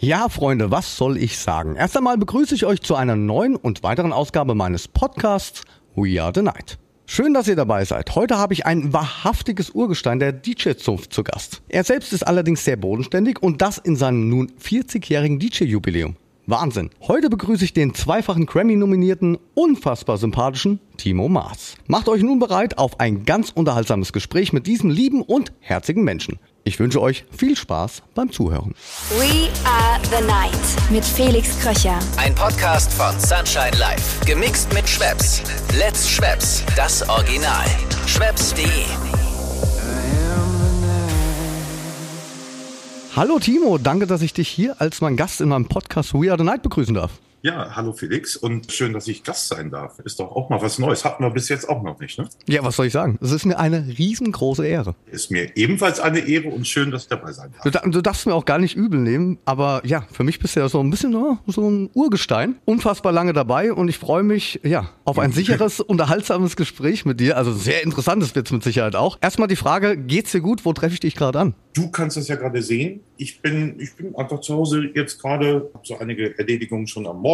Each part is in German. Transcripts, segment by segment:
Ja, Freunde, was soll ich sagen? Erst einmal begrüße ich euch zu einer neuen und weiteren Ausgabe meines Podcasts We Are the Night. Schön, dass ihr dabei seid. Heute habe ich ein wahrhaftiges Urgestein der DJ-Zunft zu Gast. Er selbst ist allerdings sehr bodenständig und das in seinem nun 40-jährigen DJ-Jubiläum. Wahnsinn. Heute begrüße ich den zweifachen Grammy-nominierten, unfassbar sympathischen Timo Maas. Macht euch nun bereit auf ein ganz unterhaltsames Gespräch mit diesem lieben und herzigen Menschen. Ich wünsche euch viel Spaß beim Zuhören. We are the night mit Felix Kröcher. Ein Podcast von Sunshine Life. Gemixt mit Schwepps. Let's Schwepps. Das Original. Schwepps.de. Hallo Timo, danke, dass ich dich hier als mein Gast in meinem Podcast We Are the Night begrüßen darf. Ja, hallo Felix und schön, dass ich Gast sein darf. Ist doch auch mal was Neues. Hatten wir bis jetzt auch noch nicht, ne? Ja, was soll ich sagen? Es ist mir eine riesengroße Ehre. Ist mir ebenfalls eine Ehre und schön, dass ich dabei sein Du, darf. da- du darfst mir auch gar nicht übel nehmen, aber ja, für mich bist du ja so ein bisschen ne, so ein Urgestein. Unfassbar lange dabei und ich freue mich, ja, auf ein sicheres, unterhaltsames Gespräch mit dir. Also sehr interessantes wird's mit Sicherheit auch. Erstmal die Frage, geht's dir gut? Wo treffe ich dich gerade an? Du kannst das ja gerade sehen. Ich bin, ich bin einfach zu Hause jetzt gerade, habe so einige Erledigungen schon am Morgen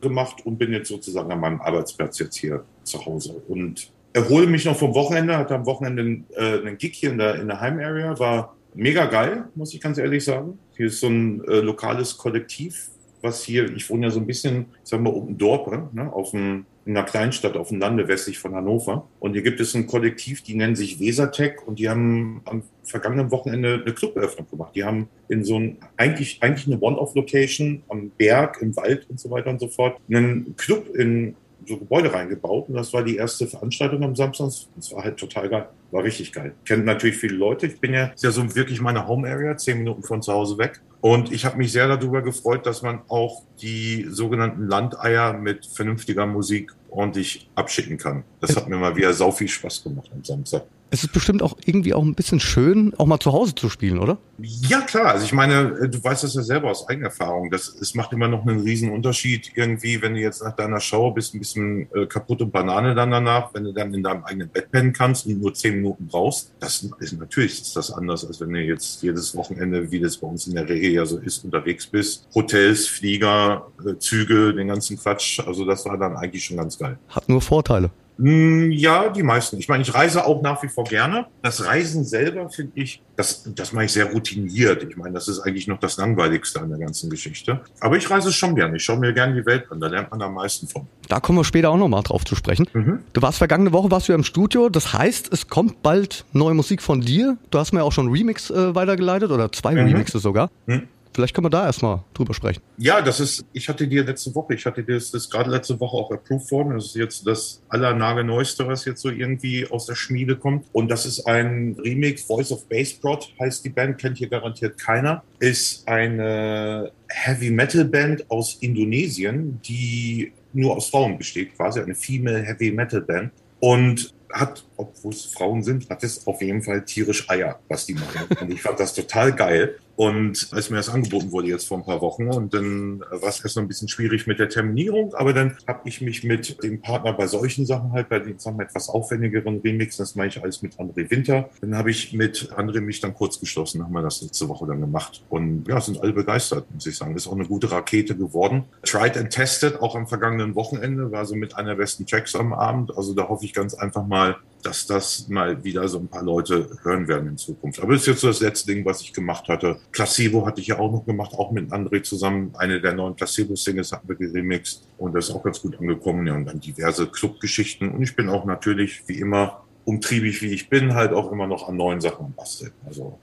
gemacht und bin jetzt sozusagen an meinem Arbeitsplatz jetzt hier zu Hause und erhole mich noch vom Wochenende. Hatte am Wochenende äh, einen Gig hier in der, in der Heimarea. War mega geil, muss ich ganz ehrlich sagen. Hier ist so ein äh, lokales Kollektiv, was hier, ich wohne ja so ein bisschen, sagen wir, um Dorp, ne, auf dem, in einer Kleinstadt auf dem Lande westlich von Hannover. Und hier gibt es ein Kollektiv, die nennen sich Wesertech und die haben am vergangenen Wochenende eine Cluberöffnung gemacht. Die haben in so ein, eigentlich, eigentlich eine One-Off-Location am Berg, im Wald und so weiter und so fort, einen Club in so Gebäude reingebaut und das war die erste Veranstaltung am Samstag. Das war halt total geil. War richtig geil. Kennt natürlich viele Leute. Ich bin ja, ist ja so wirklich meine Home Area, zehn Minuten von zu Hause weg. Und ich habe mich sehr darüber gefreut, dass man auch die sogenannten Landeier mit vernünftiger Musik ordentlich abschicken kann. Das hat mir mal wieder sau viel Spaß gemacht am Samstag. Es ist bestimmt auch irgendwie auch ein bisschen schön, auch mal zu Hause zu spielen, oder? Ja, klar. Also ich meine, äh, du weißt das ja selber aus eigener Erfahrung. Das, es macht immer noch einen riesen Unterschied irgendwie, wenn du jetzt nach deiner Show bist, ein bisschen äh, kaputte Banane dann danach, wenn du dann in deinem eigenen Bett pennen kannst und nur zehn Minuten brauchst. Das ist natürlich ist das anders, als wenn du jetzt jedes Wochenende, wie das bei uns in der Regel ja so ist, unterwegs bist. Hotels, Flieger, äh, Züge, den ganzen Quatsch. Also das war dann eigentlich schon ganz geil. Hat nur Vorteile. Mm, Ja, die meisten. Ich meine, ich reise auch nach wie vor gerne. Das Reisen selber finde ich, das, das mache ich sehr routiniert. Ich meine, das ist eigentlich noch das Langweiligste an der ganzen Geschichte. Aber ich reise schon gerne. Ich schaue mir gerne die Welt an. Da lernt man am meisten von. Da kommen wir später auch nochmal drauf zu sprechen. Mhm. Du warst vergangene Woche warst du im Studio. Das heißt, es kommt bald neue Musik von dir. Du hast mir auch schon Remix äh, weitergeleitet oder zwei Mhm. Remixe sogar. Mhm. Vielleicht können wir da erstmal drüber sprechen. Ja, das ist, ich hatte dir letzte Woche, ich hatte dir das, das gerade letzte Woche auch approved worden. Das ist jetzt das allernagelneueste, was jetzt so irgendwie aus der Schmiede kommt. Und das ist ein Remix, Voice of Bass Prod heißt die Band, kennt hier garantiert keiner. Ist eine Heavy Metal Band aus Indonesien, die nur aus Frauen besteht, quasi eine Female Heavy Metal Band. Und hat, obwohl es Frauen sind, hat es auf jeden Fall tierisch Eier, was die machen. Und ich fand das total geil. Und als mir das angeboten wurde jetzt vor ein paar Wochen und dann war es erst noch ein bisschen schwierig mit der Terminierung, aber dann habe ich mich mit dem Partner bei solchen Sachen halt, bei den wir, etwas aufwendigeren Remixen, das mache ich alles mit André Winter, dann habe ich mit André mich dann kurz geschlossen, haben wir das letzte Woche dann gemacht und ja, sind alle begeistert, muss ich sagen. Ist auch eine gute Rakete geworden. Tried and tested, auch am vergangenen Wochenende, war so mit einer besten Tracks am Abend, also da hoffe ich ganz einfach mal, dass das mal wieder so ein paar Leute hören werden in Zukunft. Aber das ist jetzt so das letzte Ding, was ich gemacht hatte. Placebo hatte ich ja auch noch gemacht, auch mit André zusammen. Eine der neuen Placebo-Singles hatten wir geremixt und das ist auch ganz gut angekommen. Ja, und dann diverse Clubgeschichten. Und ich bin auch natürlich, wie immer, umtriebig wie ich bin, halt auch immer noch an neuen Sachen Basteln. Also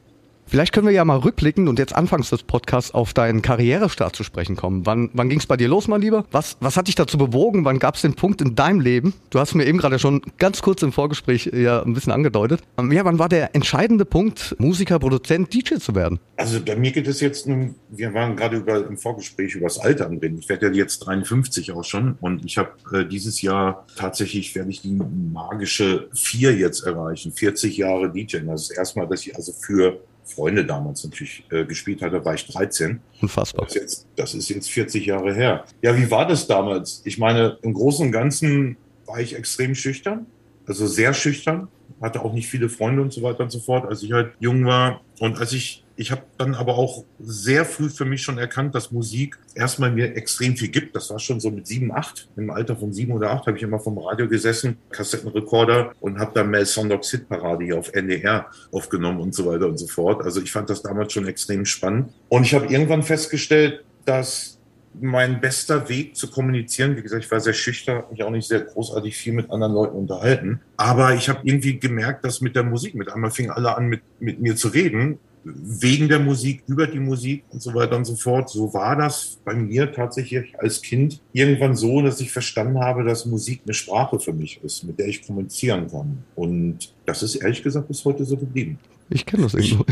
Vielleicht können wir ja mal rückblickend und jetzt anfangs des Podcasts auf deinen Karrierestart zu sprechen kommen. Wann, wann ging es bei dir los, mein Lieber? Was, was hat dich dazu bewogen? Wann gab es den Punkt in deinem Leben? Du hast mir eben gerade schon ganz kurz im Vorgespräch ja ein bisschen angedeutet. Ähm, Ja, wann war der entscheidende Punkt, Musiker, Produzent, DJ zu werden? Also bei mir geht es jetzt nun, wir waren gerade über, im Vorgespräch über das Alter reden. Ich werde ja jetzt 53 auch schon und ich habe äh, dieses Jahr tatsächlich werde ich die magische vier jetzt erreichen, 40 Jahre DJ. Das ist erstmal, dass ich also für Freunde damals natürlich äh, gespielt hatte, war ich 13. Unfassbar. Das ist, jetzt, das ist jetzt 40 Jahre her. Ja, wie war das damals? Ich meine, im Großen und Ganzen war ich extrem schüchtern, also sehr schüchtern, hatte auch nicht viele Freunde und so weiter und so fort, als ich halt jung war. Und als ich Ich habe dann aber auch sehr früh für mich schon erkannt, dass Musik erstmal mir extrem viel gibt. Das war schon so mit sieben, acht. Im Alter von sieben oder acht habe ich immer vom Radio gesessen, Kassettenrekorder und habe dann Mel Sondogs Hitparade hier auf NDR aufgenommen und so weiter und so fort. Also ich fand das damals schon extrem spannend. Und ich habe irgendwann festgestellt, dass mein bester Weg zu kommunizieren, wie gesagt, ich war sehr schüchtern, mich auch nicht sehr großartig viel mit anderen Leuten unterhalten. Aber ich habe irgendwie gemerkt, dass mit der Musik, mit einmal fingen alle an, mit, mit mir zu reden wegen der Musik, über die Musik und so weiter und so fort. So war das bei mir tatsächlich als Kind irgendwann so, dass ich verstanden habe, dass Musik eine Sprache für mich ist, mit der ich kommunizieren kann. Und das ist ehrlich gesagt bis heute so geblieben. Ich kenne das irgendwo.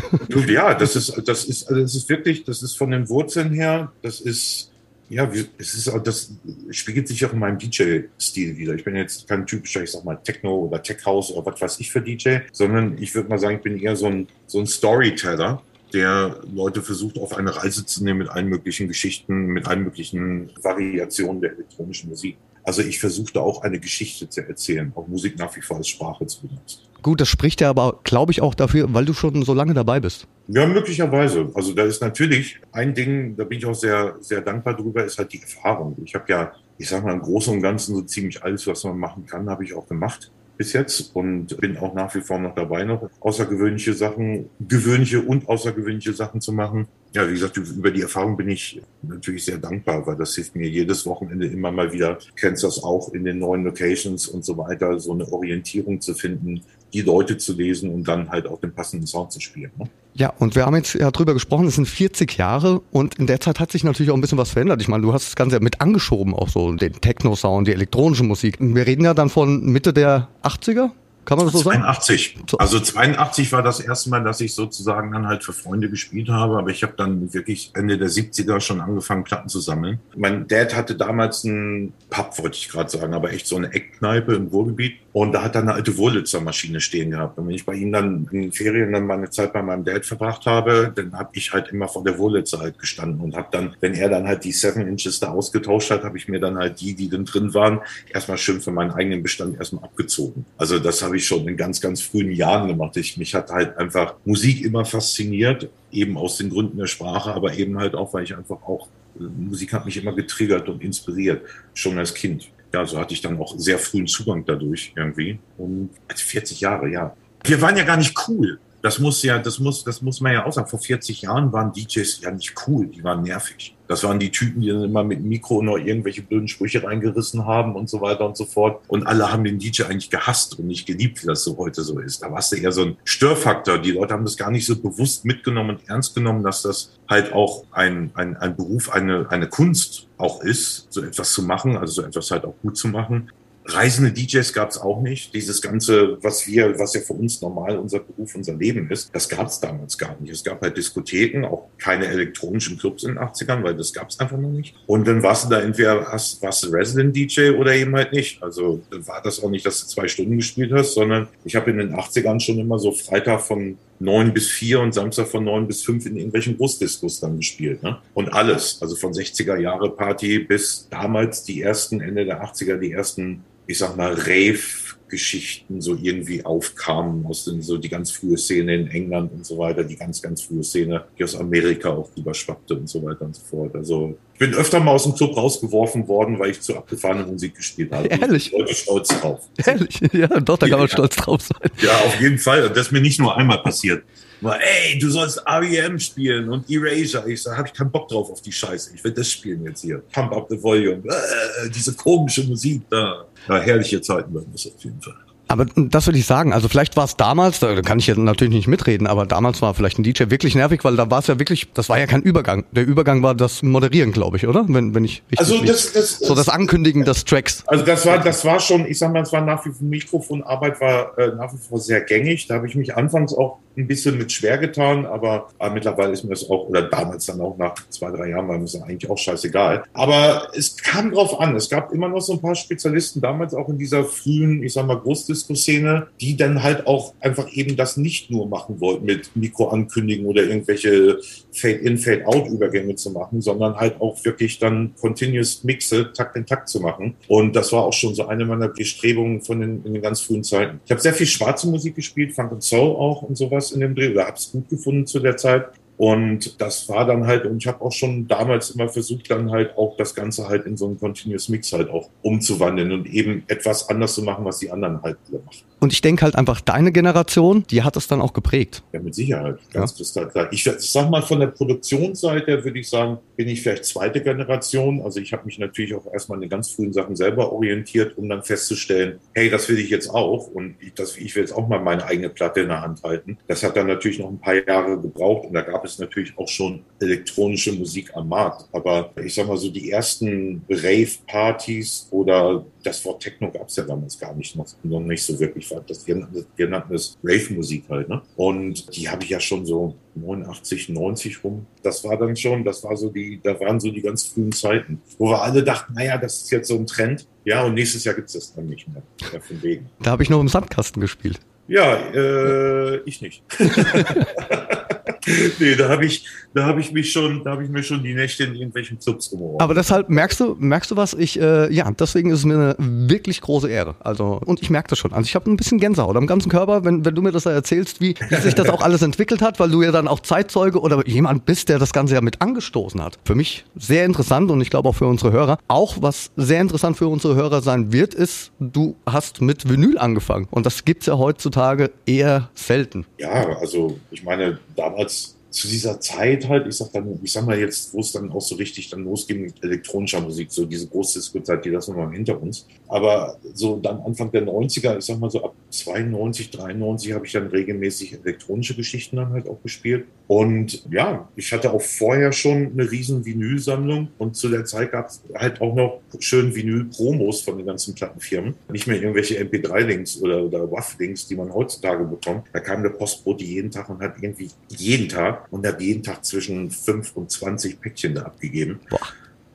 Ja, das ist, das ist, also das ist wirklich, das ist von den Wurzeln her, das ist, ja, es ist das spiegelt sich auch in meinem DJ-Stil wieder. Ich bin jetzt kein typischer, ich sag mal, Techno oder Tech House oder was weiß ich für DJ, sondern ich würde mal sagen, ich bin eher so ein, so ein Storyteller, der Leute versucht, auf eine Reise zu nehmen mit allen möglichen Geschichten, mit allen möglichen Variationen der elektronischen Musik. Also ich versuchte auch eine Geschichte zu erzählen, auch Musik nach wie vor als Sprache zu benutzen. Gut, das spricht ja aber, glaube ich, auch dafür, weil du schon so lange dabei bist. Ja, möglicherweise. Also da ist natürlich ein Ding, da bin ich auch sehr, sehr dankbar drüber, ist halt die Erfahrung. Ich habe ja, ich sage mal, im Großen und Ganzen so ziemlich alles, was man machen kann, habe ich auch gemacht bis jetzt und bin auch nach wie vor noch dabei, noch außergewöhnliche Sachen, gewöhnliche und außergewöhnliche Sachen zu machen. Ja, wie gesagt, über die Erfahrung bin ich natürlich sehr dankbar, weil das hilft mir jedes Wochenende immer mal wieder. Kennst das auch in den neuen Locations und so weiter, so eine Orientierung zu finden, die Leute zu lesen und dann halt auch den passenden Sound zu spielen. Ne? Ja, und wir haben jetzt ja drüber gesprochen, es sind 40 Jahre und in der Zeit hat sich natürlich auch ein bisschen was verändert. Ich meine, du hast das Ganze mit angeschoben, auch so den Techno-Sound, die elektronische Musik. Wir reden ja dann von Mitte der 80er, kann man das so 82. sagen? Also 82 war das erste Mal, dass ich sozusagen dann halt für Freunde gespielt habe, aber ich habe dann wirklich Ende der 70er schon angefangen, Platten zu sammeln. Mein Dad hatte damals einen Pub, wollte ich gerade sagen, aber echt so eine Eckkneipe im Ruhrgebiet und da hat er eine alte Wurlitzer Maschine stehen gehabt. Und wenn ich bei ihm dann in den Ferien dann meine Zeit bei meinem Dad verbracht habe, dann habe ich halt immer vor der Wurlitzer halt gestanden und habe dann, wenn er dann halt die Seven Inches da ausgetauscht hat, habe ich mir dann halt die, die dann drin waren, erstmal schön für meinen eigenen Bestand erstmal abgezogen. Also das habe ich schon in ganz, ganz frühen Jahren gemacht. Ich, mich hat halt einfach Musik immer fasziniert, eben aus den Gründen der Sprache, aber eben halt auch, weil ich einfach auch, Musik hat mich immer getriggert und inspiriert, schon als Kind. Ja, so hatte ich dann auch sehr frühen Zugang dadurch irgendwie. Und 40 Jahre, ja. Wir waren ja gar nicht cool. Das muss ja, das muss, das muss man ja auch sagen. Vor 40 Jahren waren DJs ja nicht cool, die waren nervig. Das waren die Typen, die dann immer mit Mikro noch irgendwelche blöden Sprüche reingerissen haben und so weiter und so fort. Und alle haben den DJ eigentlich gehasst und nicht geliebt, wie das so heute so ist. Da warst du eher so ein Störfaktor. Die Leute haben das gar nicht so bewusst mitgenommen und ernst genommen, dass das halt auch ein, ein, ein Beruf, eine, eine Kunst auch ist, so etwas zu machen, also so etwas halt auch gut zu machen. Reisende DJs gab es auch nicht. Dieses Ganze, was wir, was ja für uns normal unser Beruf, unser Leben ist, das gab es damals gar nicht. Es gab halt Diskotheken, auch keine elektronischen Clubs in den 80ern, weil das gab es einfach noch nicht. Und dann warst du da entweder hast, warst du Resident DJ oder eben halt nicht. Also war das auch nicht, dass du zwei Stunden gespielt hast, sondern ich habe in den 80ern schon immer so Freitag von neun bis vier und Samstag von neun bis fünf in irgendwelchen Großdiskos dann gespielt. Ne? Und alles, also von 60er Jahre Party bis damals die ersten, Ende der 80er, die ersten ich sag mal, Rave-Geschichten so irgendwie aufkamen aus den, so die ganz frühe Szene in England und so weiter, die ganz, ganz frühe Szene, die aus Amerika auch überschwappte und so weiter und so fort. Also ich bin öfter mal aus dem Club rausgeworfen worden, weil ich zu abgefahrene Musik gespielt habe. Ehrlich? Ich Leute stolz drauf. Ehrlich? Ja, doch, da kann man stolz drauf sein. Ja, auf jeden Fall. Das ist mir nicht nur einmal passiert. War, ey, du sollst REM spielen und Erasure. Ich sage, habe ich keinen Bock drauf auf die Scheiße. Ich will das spielen jetzt hier. Pump up the volume. Äh, diese komische Musik da. Ja, herrliche Zeiten waren das auf jeden Fall. Aber das würde ich sagen. Also vielleicht war es damals, da kann ich ja natürlich nicht mitreden, aber damals war vielleicht ein DJ wirklich nervig, weil da war es ja wirklich, das war ja kein Übergang. Der Übergang war das Moderieren, glaube ich, oder? Wenn, wenn ich richtig Also das, das, so das Ankündigen des Tracks. Also das war, das war schon, ich sag mal, es war nach wie vor Mikrofonarbeit war äh, nach wie vor sehr gängig. Da habe ich mich anfangs auch ein bisschen mit schwer getan, aber, aber mittlerweile ist mir das auch, oder damals dann auch nach zwei, drei Jahren war mir das eigentlich auch scheißegal. Aber es kam drauf an. Es gab immer noch so ein paar Spezialisten damals auch in dieser frühen, ich sag mal, Großdisco-Szene, die dann halt auch einfach eben das nicht nur machen wollten mit Mikro ankündigen oder irgendwelche Fade-in, Fade-out-Übergänge zu machen, sondern halt auch wirklich dann Continuous Mixe, Takt in Takt zu machen. Und das war auch schon so eine meiner Bestrebungen von den, in den ganz frühen Zeiten. Ich habe sehr viel schwarze Musik gespielt, Funk und Soul auch und sowas in dem Dreh oder habe es gut gefunden zu der Zeit. Und das war dann halt, und ich habe auch schon damals immer versucht, dann halt auch das Ganze halt in so einen Continuous Mix halt auch umzuwandeln und eben etwas anders zu machen, was die anderen halt machen. Und ich denke halt einfach, deine Generation, die hat es dann auch geprägt. Ja, mit Sicherheit, ganz ja. kristallklar. Ich, ich sag mal, von der Produktionsseite würde ich sagen, bin ich vielleicht zweite Generation. Also ich habe mich natürlich auch erstmal in den ganz frühen Sachen selber orientiert, um dann festzustellen, hey, das will ich jetzt auch und ich, das, ich will jetzt auch mal meine eigene Platte in der Hand halten. Das hat dann natürlich noch ein paar Jahre gebraucht und da gab es natürlich auch schon elektronische Musik am Markt. Aber ich sag mal so, die ersten Rave-Partys oder das Wort Techno gab es ja damals gar nicht noch, noch nicht so wirklich. Das, wir, wir nannten es Rave-Musik halt. Ne? Und die habe ich ja schon so 89, 90 rum. Das war dann schon, das war so die, da waren so die ganz frühen Zeiten, wo wir alle dachten, naja, das ist jetzt so ein Trend. Ja, und nächstes Jahr gibt es das dann nicht mehr. Ja, von wegen. Da habe ich noch im Sandkasten gespielt. Ja, äh, ich nicht. nee, da habe ich, da habe ich mich schon, da habe ich mir schon die Nächte in irgendwelchen Clubs geworfen. Aber deshalb merkst du, merkst du was? Ich, äh, ja, deswegen ist es mir eine wirklich große Ehre. Also und ich merke das schon. Also ich habe ein bisschen Gänsehaut am ganzen Körper, wenn, wenn du mir das erzählst, wie, wie sich das auch alles entwickelt hat, weil du ja dann auch Zeitzeuge oder jemand bist, der das Ganze ja mit angestoßen hat. Für mich sehr interessant und ich glaube auch für unsere Hörer. Auch was sehr interessant für unsere Hörer sein wird, ist, du hast mit Vinyl angefangen und das gibt's ja heutzutage eher selten. Ja, also ich meine damals zu dieser Zeit halt, ich sag dann, ich sag mal jetzt, wo es dann auch so richtig dann losging mit elektronischer Musik, so diese große Disco-Zeit, die das nochmal hinter uns. Aber so dann Anfang der 90er, ich sag mal so ab 92, 93 habe ich dann regelmäßig elektronische Geschichten dann halt auch gespielt. Und ja, ich hatte auch vorher schon eine riesen Vinylsammlung und zu der Zeit gab es halt auch noch schön Vinyl-Promos von den ganzen Plattenfirmen. Nicht mehr irgendwelche MP3-Links oder, oder WAF-Links, die man heutzutage bekommt. Da kam der Postbote jeden Tag und hat irgendwie jeden Tag und habe jeden Tag zwischen 5 und 20 Päckchen da abgegeben. Boah.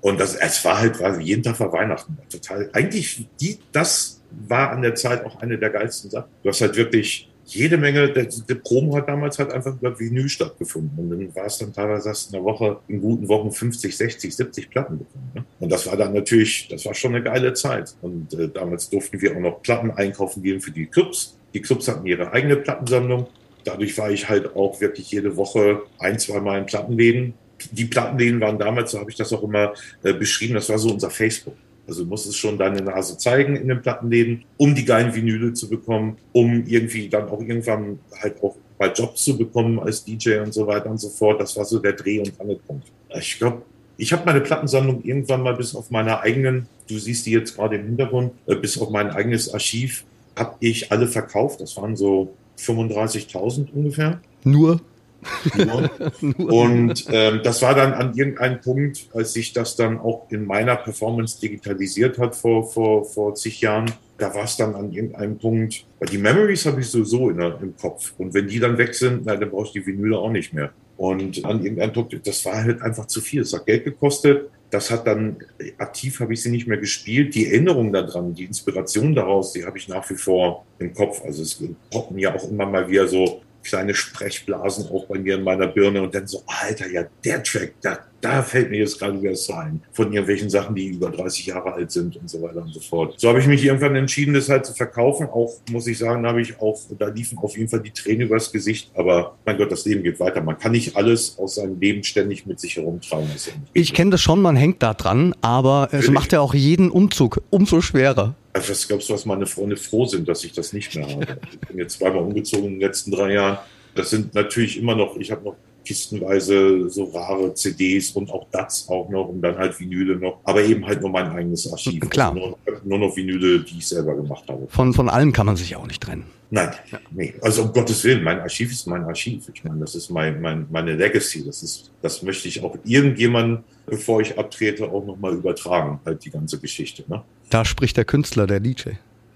Und das, es war halt, war, jeden Tag war Weihnachten. Total, eigentlich, die, das war an der Zeit auch eine der geilsten Sachen. Du hast halt wirklich jede Menge, der, der Promo hat damals halt einfach über Vinyl stattgefunden. Und dann war es dann teilweise in der Woche, in guten Wochen 50, 60, 70 Platten bekommen. Ne? Und das war dann natürlich, das war schon eine geile Zeit. Und äh, damals durften wir auch noch Platten einkaufen gehen für die Clubs. Die Clubs hatten ihre eigene Plattensammlung dadurch war ich halt auch wirklich jede Woche ein, zwei Mal in Plattenläden. Die Plattenläden waren damals, so habe ich das auch immer äh, beschrieben, das war so unser Facebook. Also du musstest schon deine Nase zeigen in den Plattenläden, um die geilen Vinyle zu bekommen, um irgendwie dann auch irgendwann halt auch mal Jobs zu bekommen als DJ und so weiter und so fort. Das war so der Dreh- und Angelpunkt. Ich glaube, ich habe meine Plattensammlung irgendwann mal bis auf meiner eigenen, du siehst die jetzt gerade im Hintergrund, äh, bis auf mein eigenes Archiv, habe ich alle verkauft. Das waren so 35.000 ungefähr. Nur? Nur. Und ähm, das war dann an irgendeinem Punkt, als sich das dann auch in meiner Performance digitalisiert hat vor, vor, vor zig Jahren, da war es dann an irgendeinem Punkt, weil die Memories habe ich sowieso in im Kopf. Und wenn die dann weg sind, na, dann brauchst du die Vinyle auch nicht mehr. Und an irgendeinem Punkt, das war halt einfach zu viel. Es hat Geld gekostet. Das hat dann, aktiv habe ich sie nicht mehr gespielt. Die Erinnerung daran, die Inspiration daraus, die habe ich nach wie vor im Kopf. Also es poppen ja auch immer mal wieder so kleine Sprechblasen auch bei mir in meiner Birne und dann so, Alter, ja, der Track, da, da fällt mir jetzt gerade wieder das ein. Von irgendwelchen Sachen, die über 30 Jahre alt sind und so weiter und so fort. So habe ich mich irgendwann entschieden, das halt zu verkaufen. Auch, muss ich sagen, habe ich auch, da liefen auf jeden Fall die Tränen übers Gesicht. Aber mein Gott, das Leben geht weiter. Man kann nicht alles aus seinem Leben ständig mit sich herumtragen. ich kenne das schon, man hängt da dran, aber es macht ja auch jeden Umzug umso schwerer. Also was glaubst du, was meine Freunde froh sind, dass ich das nicht mehr habe? Ich bin jetzt zweimal umgezogen in den letzten drei Jahren. Das sind natürlich immer noch, ich habe noch kistenweise so rare CDs und auch DATs auch noch und dann halt Vinyle noch, aber eben halt nur mein eigenes Archiv. Klar. Also nur, nur, noch Vinyle, die ich selber gemacht habe. Von, von allem kann man sich auch nicht trennen. Nein, ja. nee. Also um Gottes Willen, mein Archiv ist mein Archiv. Ich meine, das ist mein, mein, meine Legacy. Das ist, das möchte ich auch irgendjemandem, bevor ich abtrete, auch nochmal übertragen, halt die ganze Geschichte. Ne? Da spricht der Künstler, der DJ.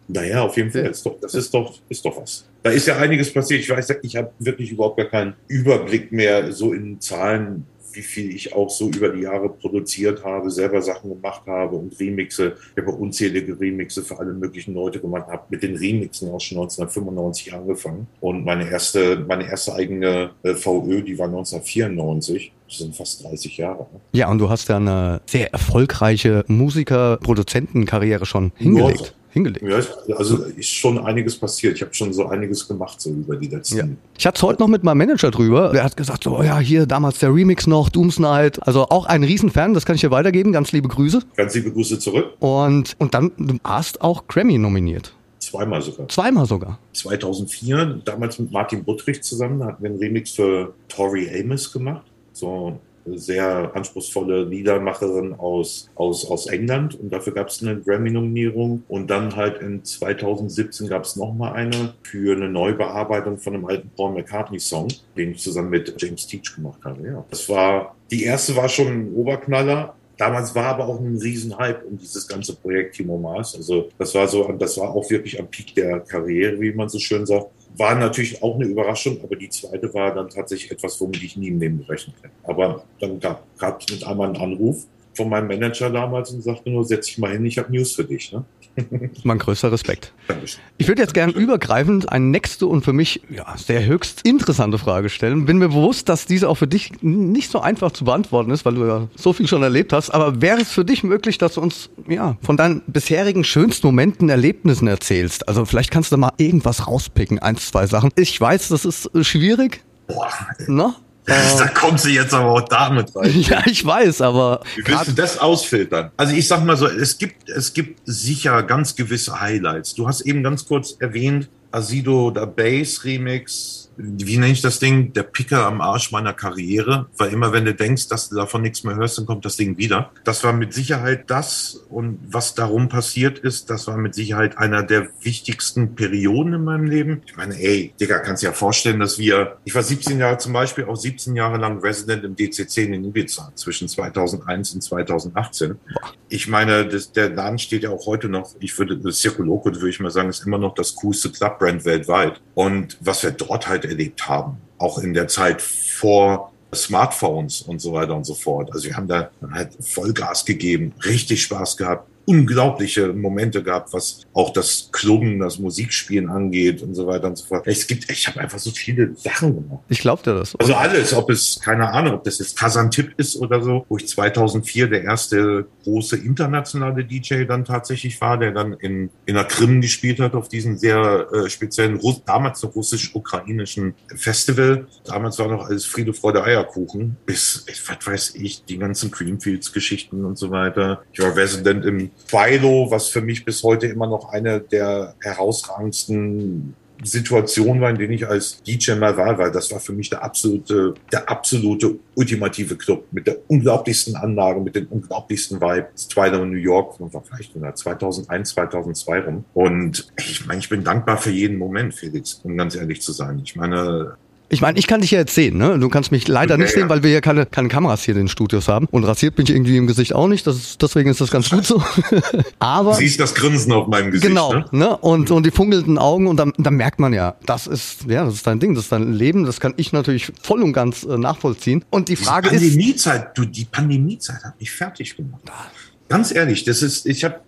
Naja, auf jeden Fall. Ist doch, das ist doch, ist doch was. Da ist ja einiges passiert. Ich weiß, ich habe wirklich überhaupt gar keinen Überblick mehr so in Zahlen, wie viel ich auch so über die Jahre produziert habe, selber Sachen gemacht habe und Remixe. Ich habe unzählige Remixe für alle möglichen Leute gemacht, habe mit den Remixen auch schon 1995 angefangen. Und meine erste, meine erste eigene äh, VÖ, die war 1994. Das sind fast 30 Jahre. Ne? Ja, und du hast ja eine sehr erfolgreiche Musiker-Produzentenkarriere schon hingelegt. Hingelegt. Ja, also ist schon einiges passiert. Ich habe schon so einiges gemacht, so über die letzten. Ja. Ich hatte es heute noch mit meinem Manager drüber. Der hat gesagt, so, oh ja, hier damals der Remix noch, Doomsnight. Also auch ein Riesenfan, das kann ich dir weitergeben. Ganz liebe Grüße. Ganz liebe Grüße zurück. Und, und dann, du warst auch Grammy nominiert. Zweimal sogar. Zweimal sogar. 2004, damals mit Martin Buttrich zusammen, da hatten wir einen Remix für Tori Amos gemacht. So sehr anspruchsvolle Liedermacherin aus, aus, aus England und dafür gab es eine Grammy-Nominierung und dann halt in 2017 gab es nochmal eine für eine Neubearbeitung von einem alten Paul McCartney-Song, den ich zusammen mit James Teach gemacht habe. Ja. Das war, die erste war schon ein Oberknaller, Damals war aber auch ein Riesenhype um dieses ganze Projekt Timo Mars. Also das war so, das war auch wirklich am Peak der Karriere, wie man so schön sagt. War natürlich auch eine Überraschung, aber die zweite war dann tatsächlich etwas, womit ich nie im Leben gerechnet hätte. Aber dann gab es mit einmal einen Anruf von meinem Manager damals und sagte nur, setz dich mal hin, ich habe News für dich. Ne? Mein größter Respekt. Ich würde jetzt gerne übergreifend eine nächste und für mich ja, sehr höchst interessante Frage stellen. Bin mir bewusst, dass diese auch für dich nicht so einfach zu beantworten ist, weil du ja so viel schon erlebt hast. Aber wäre es für dich möglich, dass du uns ja, von deinen bisherigen schönsten Momenten, Erlebnissen erzählst? Also vielleicht kannst du mal irgendwas rauspicken, eins, zwei Sachen. Ich weiß, das ist schwierig. Boah. Na? Da kommt sie jetzt aber auch damit rein. Ja, ich weiß, aber. Wie willst du das ausfiltern? Also ich sag mal so, es gibt, es gibt sicher ganz gewisse Highlights. Du hast eben ganz kurz erwähnt, Asido, der Bass Remix, wie nenne ich das Ding, der Picker am Arsch meiner Karriere, weil immer wenn du denkst, dass du davon nichts mehr hörst, dann kommt das Ding wieder. Das war mit Sicherheit das und was darum passiert ist, das war mit Sicherheit einer der wichtigsten Perioden in meinem Leben. Ich meine, ey, Digga, kannst dir ja vorstellen, dass wir, ich war 17 Jahre zum Beispiel auch 17 Jahre lang Resident im DCC in Ibiza zwischen 2001 und 2018. Ich meine, das, der Laden steht ja auch heute noch, ich würde, das Circo würde ich mal sagen, ist immer noch das coolste Clubbrand weltweit. Und was wir dort halt erlebt haben, auch in der Zeit vor Smartphones und so weiter und so fort. Also wir haben da halt Vollgas gegeben, richtig Spaß gehabt, unglaubliche Momente gehabt, was auch das Klubben, das Musikspielen angeht und so weiter und so fort. Es gibt, ich habe einfach so viele Sachen gemacht. Ich glaube dir das. Also alles, ob es, keine Ahnung, ob das jetzt Kazantip ist oder so, wo ich 2004 der erste große internationale DJ dann tatsächlich war, der dann in, in der Krim gespielt hat auf diesem sehr äh, speziellen, damals noch russisch-ukrainischen Festival. Damals war noch alles Friede, Freude, Eierkuchen, bis, was weiß ich, die ganzen Creamfields-Geschichten und so weiter. Ich war Resident im Philo, was für mich bis heute immer noch eine der herausragendsten Situationen war, in denen ich als DJ mal war, weil das war für mich der absolute, der absolute ultimative Club mit der unglaublichsten Anlage, mit den unglaublichsten Vibes. Twilight New York, das war vielleicht 2001, 2002 rum. Und ich meine, ich bin dankbar für jeden Moment, Felix, um ganz ehrlich zu sein. Ich meine, ich meine, ich kann dich ja jetzt sehen, ne? Du kannst mich leider nicht sehen, weil wir ja keine, keine Kameras hier in den Studios haben. Und rasiert bin ich irgendwie im Gesicht auch nicht. Das ist, deswegen ist das ganz gut so. Aber. Du siehst das Grinsen auf meinem Gesicht. Genau, ne? ne? Und, und die funkelnden Augen und dann, dann merkt man ja, das ist, ja, das ist dein Ding, das ist dein Leben. Das kann ich natürlich voll und ganz äh, nachvollziehen. Und die Frage die Pandemiezeit, ist. Du, die Pandemiezeit hat mich fertig gemacht. Ganz ehrlich, das ist, ich habe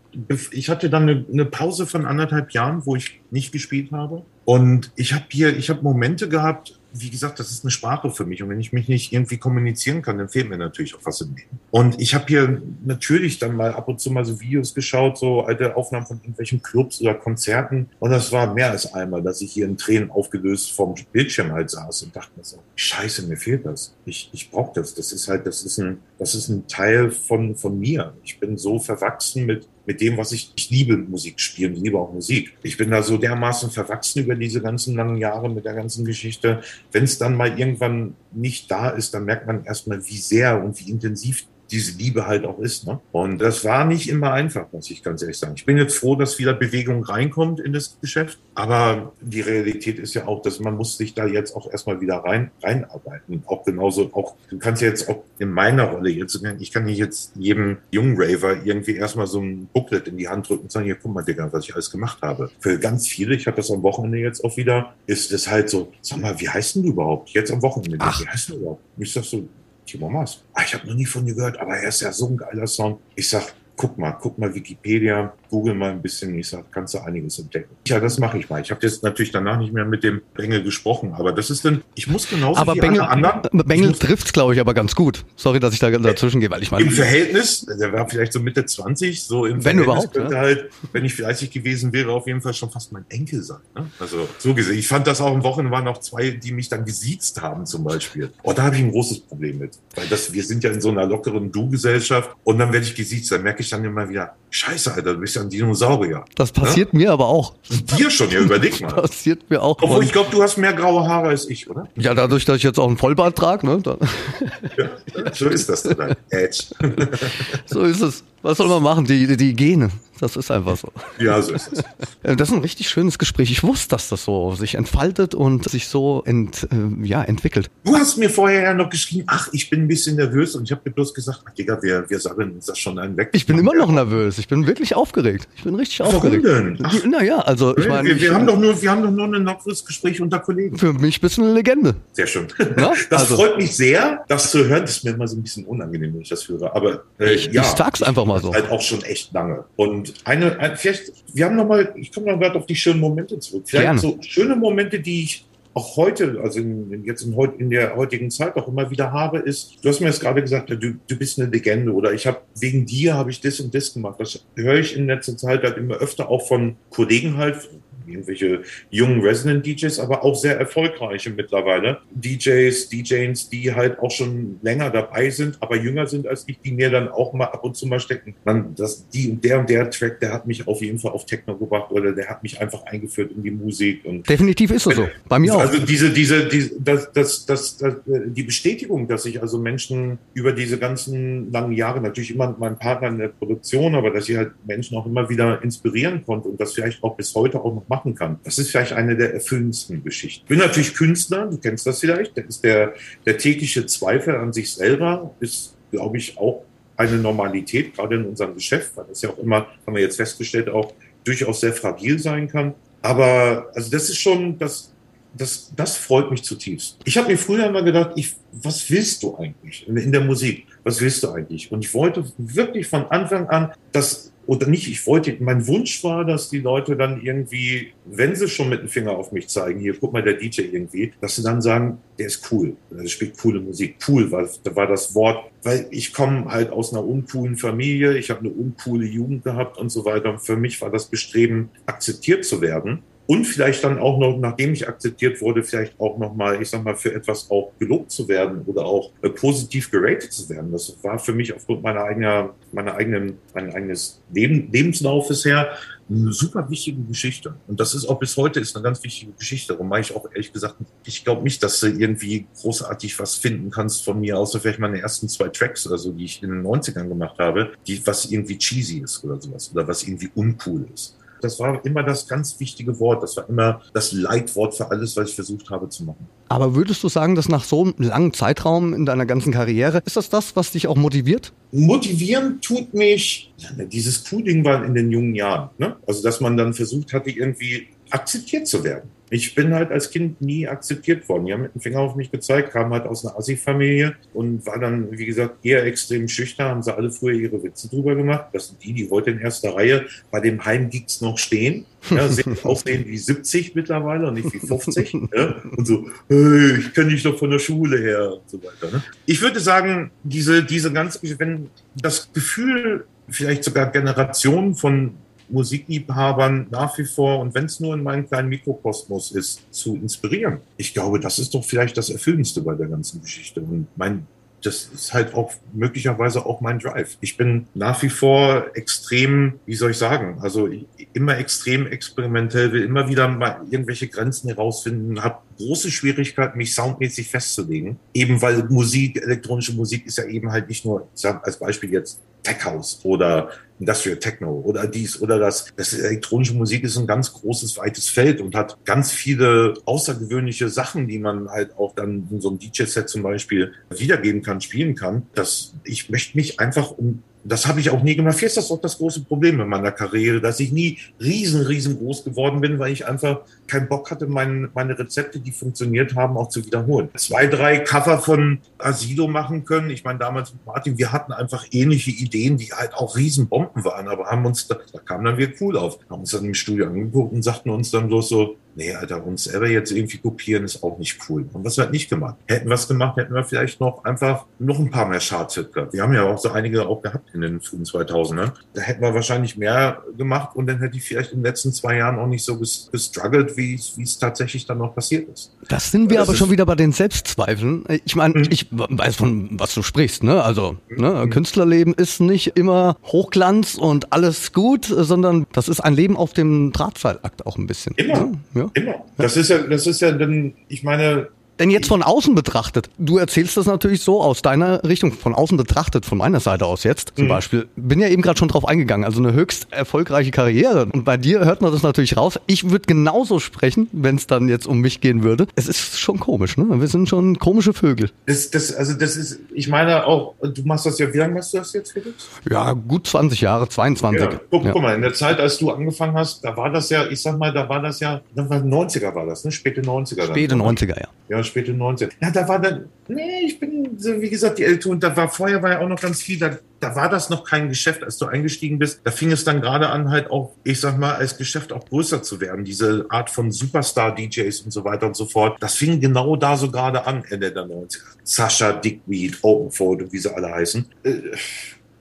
ich hatte dann eine, eine, Pause von anderthalb Jahren, wo ich nicht gespielt habe. Und ich habe hier, ich habe Momente gehabt, wie gesagt, das ist eine Sprache für mich. Und wenn ich mich nicht irgendwie kommunizieren kann, dann fehlt mir natürlich auch was im Leben. Und ich habe hier natürlich dann mal ab und zu mal so Videos geschaut, so alte Aufnahmen von irgendwelchen Clubs oder Konzerten. Und das war mehr als einmal, dass ich hier in Tränen aufgelöst vorm Bildschirm halt saß und dachte mir so, scheiße, mir fehlt das. Ich, ich brauche das. Das ist halt, das ist ein, das ist ein Teil von, von mir. Ich bin so verwachsen mit mit dem, was ich, ich liebe Musik spielen, ich liebe auch Musik. Ich bin da so dermaßen verwachsen über diese ganzen langen Jahre mit der ganzen Geschichte. Wenn es dann mal irgendwann nicht da ist, dann merkt man erstmal, wie sehr und wie intensiv diese Liebe halt auch ist. Ne? Und das war nicht immer einfach, muss ich ganz ehrlich sagen. Ich bin jetzt froh, dass wieder Bewegung reinkommt in das Geschäft. Aber die Realität ist ja auch, dass man muss sich da jetzt auch erstmal wieder rein, reinarbeiten. Auch genauso, auch, du kannst ja jetzt auch in meiner Rolle jetzt, ich kann nicht jetzt jedem jungen Raver irgendwie erstmal so ein Booklet in die Hand drücken und sagen, hier, guck mal, Digga, was ich alles gemacht habe. Für ganz viele, ich habe das am Wochenende jetzt auch wieder, ist es halt so, sag mal, wie heißt denn du überhaupt? Jetzt am Wochenende, Ach. wie heißt du überhaupt? Ich sag so, Timo Maas. Ah, ich habe noch nie von dir gehört, aber er ist ja so ein geiler Song. Ich sag, guck mal, guck mal Wikipedia, google mal ein bisschen. Ich sage, kannst du einiges entdecken. Ja, das mache ich mal. Ich habe jetzt natürlich danach nicht mehr mit dem Bengel gesprochen, aber das ist dann, ich muss genauso aber wie Bengel, alle anderen. Bengel trifft es, glaube ich, aber ganz gut. Sorry, dass ich da dazwischen gehe, weil ich meine. Im Verhältnis, der war vielleicht so Mitte 20, so im Wenn Verhältnis überhaupt, könnte ja. halt, wenn ich fleißig gewesen wäre, auf jeden Fall schon fast mein Enkel sein. Ne? Also so gesehen. Ich fand das auch am Wochenende waren noch zwei, die mich dann gesiezt haben zum Beispiel. Oh, da habe ich ein großes Problem mit. Weil das, wir sind ja in so einer lockeren Du-Gesellschaft und dann werde ich gesiezt, dann merke ich dann immer wieder, scheiße, Alter, du bist ja ein Dinosaurier. Das passiert mir aber auch. Dir schon, ja, überleg mal. Passiert mir auch. Obwohl ich glaube, du hast mehr graue Haare als ich, oder? ja, dadurch, dass ich jetzt auch einen Vollbart trage, ne, Ja, so ist das dann. So ist es. Was soll man machen? Die, die, Gene. Das ist einfach so. Ja, so ist es. Äh, Das ist ein richtig schönes Gespräch. Ich wusste, dass das so sich entfaltet und sich so ent, äh, ja, entwickelt. Du hast mir vorher ja noch geschrieben, ach, ich bin ein bisschen nervös und ich habe dir bloß gesagt, ach Digga, wir, wir sagen uns das schon einen weg. Ich bin immer noch nervös. Ich bin wirklich aufgeregt. Ich bin richtig Warum aufgeregt. denn? Ach. Naja, also ich meine, wir, wir, haben doch nur, wir haben doch nur ein lockeres Gespräch unter Kollegen. für mich bist du eine Legende. Sehr schön. Na, Das also- freut mich sehr, das zu hören. Das ist mir immer so ein bisschen unangenehm, wenn ich das höre. Aber äh, Ich, ja, ich sag's einfach mal so. halt auch schon echt lange. Und eine, ein, vielleicht, wir haben noch mal, ich komme noch gerade auf die schönen Momente zurück. Vielleicht Gerne. so schöne Momente, die ich auch heute, also in, in, jetzt in, in der heutigen Zeit auch immer wieder habe, ist, du hast mir jetzt gerade gesagt, du, du bist eine Legende oder ich habe wegen dir habe ich das und das gemacht. Das höre ich in letzter Zeit halt immer öfter auch von Kollegen halt, irgendwelche jungen Resident DJs, aber auch sehr erfolgreiche mittlerweile. DJs, DJs, die halt auch schon länger dabei sind, aber jünger sind als ich, die mir dann auch mal ab und zu mal stecken. Man, das, die und der und der Track, der hat mich auf jeden Fall auf Techno gebracht oder der hat mich einfach eingeführt in die Musik und Definitiv ist es so. Bei mir auch. also diese, diese, diese das, das, das, das, die Bestätigung, dass ich also Menschen über diese ganzen langen Jahre, natürlich immer mein Partner in der Produktion, aber dass ich halt Menschen auch immer wieder inspirieren konnte und das vielleicht auch bis heute auch noch machen kann. Das ist vielleicht eine der erfüllendsten Geschichten. Ich bin natürlich Künstler, du kennst das vielleicht. Das ist der, der tägliche Zweifel an sich selber, ist, glaube ich, auch eine Normalität, gerade in unserem Geschäft, weil das ja auch immer, haben wir jetzt festgestellt, auch durchaus sehr fragil sein kann. Aber also das ist schon, das, das, das freut mich zutiefst. Ich habe mir früher immer gedacht, ich, was willst du eigentlich in, in der Musik? Was willst du eigentlich? Und ich wollte wirklich von Anfang an, dass oder nicht, ich wollte, mein Wunsch war, dass die Leute dann irgendwie, wenn sie schon mit dem Finger auf mich zeigen, hier, guck mal, der DJ irgendwie, dass sie dann sagen, der ist cool, der spielt coole Musik. Cool war, war das Wort, weil ich komme halt aus einer uncoolen Familie, ich habe eine uncoole Jugend gehabt und so weiter. Und für mich war das Bestreben, akzeptiert zu werden. Und vielleicht dann auch noch, nachdem ich akzeptiert wurde, vielleicht auch nochmal, ich sag mal, für etwas auch gelobt zu werden oder auch äh, positiv geratet zu werden. Das war für mich aufgrund meiner eigenen, meiner eigenen, meines eigenes Leben, Lebenslaufes her eine super wichtige Geschichte. Und das ist auch bis heute ist eine ganz wichtige Geschichte. Wobei ich auch ehrlich gesagt, ich glaube nicht, dass du irgendwie großartig was finden kannst von mir, außer vielleicht meine ersten zwei Tracks oder so, die ich in den 90ern gemacht habe, die was irgendwie cheesy ist oder sowas oder was irgendwie uncool ist. Das war immer das ganz wichtige Wort. Das war immer das Leitwort für alles, was ich versucht habe zu machen. Aber würdest du sagen, dass nach so einem langen Zeitraum in deiner ganzen Karriere, ist das das, was dich auch motiviert? Motivieren tut mich, ja, dieses Cool-Ding war in den jungen Jahren. Ne? Also, dass man dann versucht hatte, irgendwie akzeptiert zu werden. Ich bin halt als Kind nie akzeptiert worden. Die haben mit dem Finger auf mich gezeigt, kam halt aus einer Assi-Familie und war dann, wie gesagt, eher extrem schüchtern, haben sie alle früher ihre Witze drüber gemacht. Das sind die, die heute in erster Reihe bei dem Heimgeeks noch stehen. Ja, sehen aussehen wie 70 mittlerweile und nicht wie 50. ja, und so, hey, ich kenne dich doch von der Schule her und so weiter. Ne? Ich würde sagen, diese, diese ganze, wenn das Gefühl, vielleicht sogar Generationen von Musikliebhabern nach wie vor, und wenn es nur in meinem kleinen Mikrokosmos ist, zu inspirieren. Ich glaube, das ist doch vielleicht das Erfüllendste bei der ganzen Geschichte. Und mein, das ist halt auch möglicherweise auch mein Drive. Ich bin nach wie vor extrem, wie soll ich sagen, also immer extrem experimentell, will immer wieder mal irgendwelche Grenzen herausfinden, habe große Schwierigkeiten, mich soundmäßig festzulegen. Eben weil Musik, elektronische Musik ist ja eben halt nicht nur, ich sag als Beispiel jetzt Tech House oder Industrial Techno oder dies oder das. Das elektronische Musik ist ein ganz großes, weites Feld und hat ganz viele außergewöhnliche Sachen, die man halt auch dann in so einem DJ-Set zum Beispiel wiedergeben kann, spielen kann. Das, ich möchte mich einfach um das habe ich auch nie gemacht. Hier ist das auch das große Problem in meiner Karriere, dass ich nie riesen, riesengroß geworden bin, weil ich einfach keinen Bock hatte, meine, meine Rezepte, die funktioniert haben, auch zu wiederholen. Zwei, drei Cover von Asilo machen können. Ich meine, damals mit Martin, wir hatten einfach ähnliche Ideen, die halt auch Riesenbomben Lumpen waren, aber haben uns, da, da kamen dann wir cool auf, haben uns dann im Studio angeguckt und sagten uns dann bloß so, nee, Alter, uns selber jetzt irgendwie kopieren ist auch nicht cool. Und was wir halt nicht gemacht. Hätten wir es gemacht, hätten wir vielleicht noch einfach noch ein paar mehr Charts gehabt. Wir haben ja auch so einige auch gehabt in den frühen 2000ern. Da hätten wir wahrscheinlich mehr gemacht und dann hätte ich vielleicht in den letzten zwei Jahren auch nicht so gestruggelt, wie es tatsächlich dann noch passiert ist. Das sind wir das aber schon wieder bei den Selbstzweifeln. Ich meine, mhm. ich weiß von was du sprichst, ne? Also, ne? Mhm. Künstlerleben ist nicht immer Hochglanz und alles gut, sondern das ist ein Leben auf dem Drahtseilakt auch ein bisschen. Immer. Ne? Ja. Immer. Das ist ja, das ist ja dann, ich meine, denn jetzt von außen betrachtet, du erzählst das natürlich so aus deiner Richtung, von außen betrachtet, von meiner Seite aus jetzt zum mhm. Beispiel, bin ja eben gerade schon drauf eingegangen, also eine höchst erfolgreiche Karriere. Und bei dir hört man das natürlich raus. Ich würde genauso sprechen, wenn es dann jetzt um mich gehen würde. Es ist schon komisch, ne? Wir sind schon komische Vögel. Das, das, also das ist, ich meine auch, du machst das ja, wie lange machst du das jetzt, Felix? Ja, gut 20 Jahre, 22. Ja, guck, ja. guck mal, in der Zeit, als du angefangen hast, da war das ja, ich sag mal, da war das ja, dann war 90er war das, ne? Späte 90er. Späte dann, 90er, ja. Ja, späte 90er. Ja, da war dann, nee, ich bin, wie gesagt, die Ältere, und da war vorher war ja auch noch ganz viel, da, da war das noch kein Geschäft, als du eingestiegen bist. Da fing es dann gerade an, halt auch, ich sag mal, als Geschäft auch größer zu werden. Diese Art von Superstar-DJs und so weiter und so fort. Das fing genau da so gerade an, Ende der 90er. Sascha, Dickweed, Openfold und wie sie alle heißen. Äh,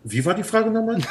wie war die Frage nochmal?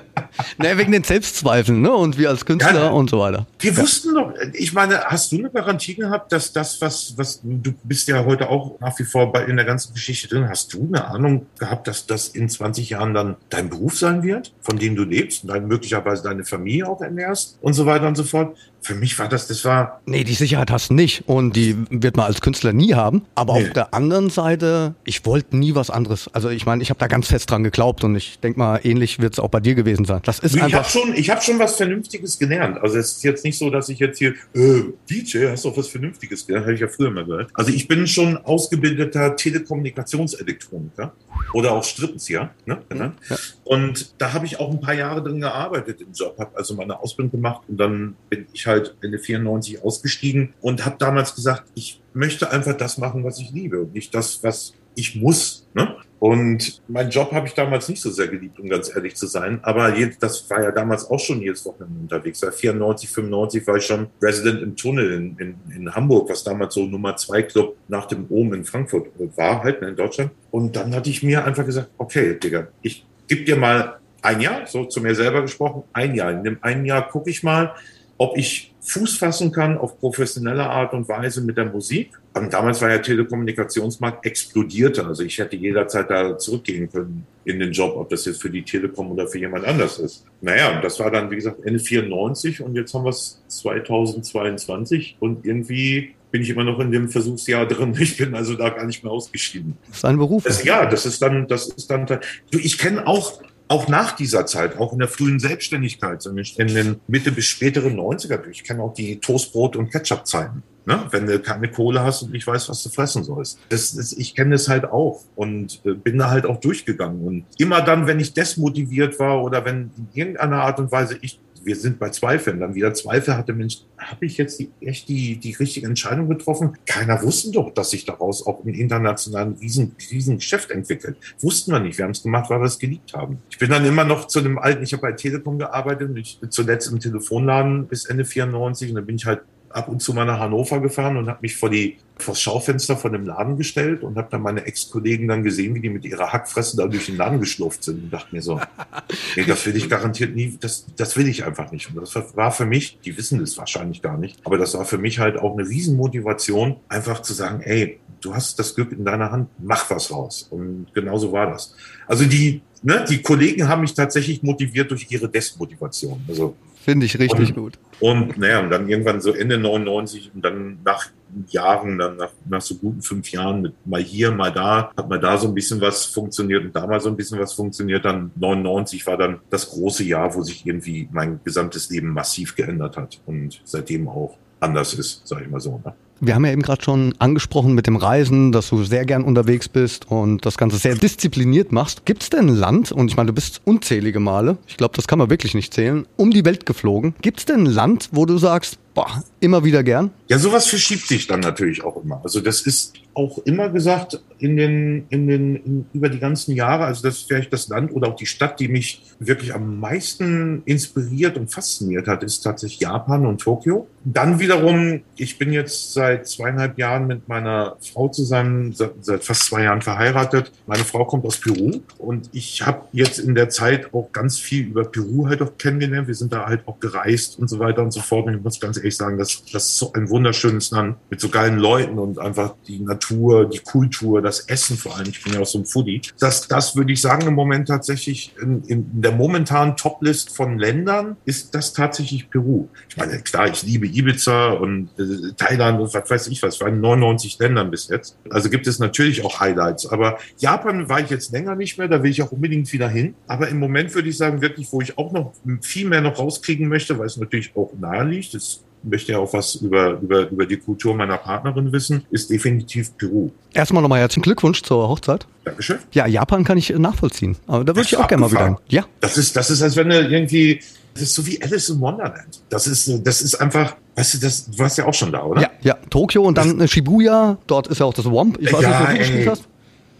naja, wegen den Selbstzweifeln, ne? Und wir als Künstler ja, und so weiter. Wir ja. wussten doch, ich meine, hast du eine Garantie gehabt, dass das, was, was, du bist ja heute auch nach wie vor bei, in der ganzen Geschichte drin, hast du eine Ahnung gehabt, dass das in 20 Jahren dann dein Beruf sein wird, von dem du lebst und dann möglicherweise deine Familie auch ernährst und so weiter und so fort? Für mich war das, das war. Nee, die Sicherheit hast du nicht und die wird man als Künstler nie haben. Aber nee. auf der anderen Seite, ich wollte nie was anderes. Also ich meine, ich habe da ganz fest dran geglaubt und ich denke mal, ähnlich wird es auch bei dir gewesen sein. Das ist ich einfach. Hab schon, ich habe schon was Vernünftiges gelernt. Also es ist jetzt nicht so, dass ich jetzt hier, äh, DJ, hast du auch was Vernünftiges gelernt? Habe ich ja früher mal gehört. Also ich bin schon ausgebildeter Telekommunikationselektroniker oder auch Strippenzieher. Ne? Mhm. Ja. Und da habe ich auch ein paar Jahre drin gearbeitet im Job, habe also meine Ausbildung gemacht und dann bin ich halt Ende 94 ausgestiegen und habe damals gesagt, ich möchte einfach das machen, was ich liebe und nicht das, was ich muss. Ne? Und meinen Job habe ich damals nicht so sehr geliebt, um ganz ehrlich zu sein. Aber das war ja damals auch schon jedes Wochenende unterwegs. Seit 94, 95 war ich schon Resident im Tunnel in, in, in Hamburg, was damals so Nummer zwei Club nach dem Ohm in Frankfurt war, halt ne, in Deutschland. Und dann hatte ich mir einfach gesagt, okay, Digga, ich gebe dir mal ein Jahr, so zu mir selber gesprochen, ein Jahr. In dem einen Jahr gucke ich mal, ob ich Fuß fassen kann auf professionelle Art und Weise mit der Musik. Und damals war der Telekommunikationsmarkt explodierte. Also ich hätte jederzeit da zurückgehen können in den Job, ob das jetzt für die Telekom oder für jemand anders ist. Naja, das war dann, wie gesagt, Ende 94 und jetzt haben wir es 2022 und irgendwie bin ich immer noch in dem Versuchsjahr drin. Ich bin also da gar nicht mehr ausgeschieden. Das ist ein Beruf. Das, ja, das ist dann, das ist dann, ich kenne auch auch nach dieser Zeit, auch in der frühen Selbstständigkeit, in den Mitte bis späteren 90er, ich kenne auch die Toastbrot- und Ketchup-Zeiten. Ne? Wenn du keine Kohle hast und nicht weißt, was du fressen sollst. Das, das, ich kenne das halt auch und äh, bin da halt auch durchgegangen. Und immer dann, wenn ich desmotiviert war oder wenn in irgendeiner Art und Weise ich wir sind bei Zweifeln. Dann wieder Zweifel hatte, Mensch, habe ich jetzt die, echt die, die richtige Entscheidung getroffen? Keiner wusste doch, dass sich daraus auch ein internationalen riesen, riesen Geschäft entwickelt. Wussten wir nicht. Wir haben es gemacht, weil wir es geliebt haben. Ich bin dann immer noch zu dem alten, ich habe bei Telekom gearbeitet, ich, zuletzt im Telefonladen bis Ende 94 und dann bin ich halt ab und zu mal nach Hannover gefahren und habe mich vor die vor das Schaufenster von dem Laden gestellt und habe dann meine Ex-Kollegen dann gesehen, wie die mit ihrer Hackfresse da durch den Laden geschlurft sind und dachte mir so, nee, das will ich garantiert nie, das, das will ich einfach nicht. Und das war für mich, die wissen das wahrscheinlich gar nicht, aber das war für mich halt auch eine Riesenmotivation, einfach zu sagen, ey, du hast das Glück in deiner Hand, mach was raus. Und genauso war das. Also die, ne, die Kollegen haben mich tatsächlich motiviert durch ihre Desmotivation. Also Finde ich richtig und, gut. Und naja, und dann irgendwann so Ende 99 und dann nach Jahren, dann nach, nach so guten fünf Jahren mit mal hier, mal da, hat mal da so ein bisschen was funktioniert und da mal so ein bisschen was funktioniert. Dann 99 war dann das große Jahr, wo sich irgendwie mein gesamtes Leben massiv geändert hat und seitdem auch anders ist, sage ich mal so. Ne? Wir haben ja eben gerade schon angesprochen mit dem Reisen, dass du sehr gern unterwegs bist und das Ganze sehr diszipliniert machst. Gibt es denn ein Land, und ich meine, du bist unzählige Male, ich glaube, das kann man wirklich nicht zählen, um die Welt geflogen. Gibt es denn ein Land, wo du sagst, boah, immer wieder gern? Ja, sowas verschiebt sich dann natürlich auch immer. Also das ist auch immer gesagt, in den, in den, in, über die ganzen Jahre, also das ist vielleicht das Land oder auch die Stadt, die mich wirklich am meisten inspiriert und fasziniert hat, ist tatsächlich Japan und Tokio. Dann wiederum, ich bin jetzt seit zweieinhalb Jahren mit meiner Frau zusammen, seit, seit fast zwei Jahren verheiratet. Meine Frau kommt aus Peru und ich habe jetzt in der Zeit auch ganz viel über Peru halt auch kennengelernt. Wir sind da halt auch gereist und so weiter und so fort. Und ich muss ganz ehrlich sagen, das, das ist so ein wunderschönes Land mit so geilen Leuten und einfach die Natur, die Kultur, das Essen vor allem. Ich bin ja auch so ein Foodie. Das, das würde ich sagen im Moment tatsächlich in, in der momentanen Toplist von Ländern ist das tatsächlich Peru. Ich meine, klar, ich liebe Ibiza und äh, Thailand und was weiß ich was. Waren 99 Ländern bis jetzt. Also gibt es natürlich auch Highlights. Aber Japan war ich jetzt länger nicht mehr. Da will ich auch unbedingt wieder hin. Aber im Moment würde ich sagen, wirklich, wo ich auch noch viel mehr noch rauskriegen möchte, weil es natürlich auch nahe liegt. Das möchte ja auch was über, über, über die Kultur meiner Partnerin wissen, ist definitiv Peru. Erstmal nochmal herzlichen Glückwunsch zur Hochzeit. Dankeschön. Ja, Japan kann ich nachvollziehen. Aber da würde ich auch gerne mal wieder hin. Ja. Das ist, das ist, als wenn du irgendwie, das ist so wie Alice in Wonderland. Das ist, das ist einfach, weißt du, das, du warst ja auch schon da, oder? Ja, ja. Tokio und dann das, Shibuya, dort ist ja auch das Womp. Ich weiß ja, nicht, wo du gespielt hast.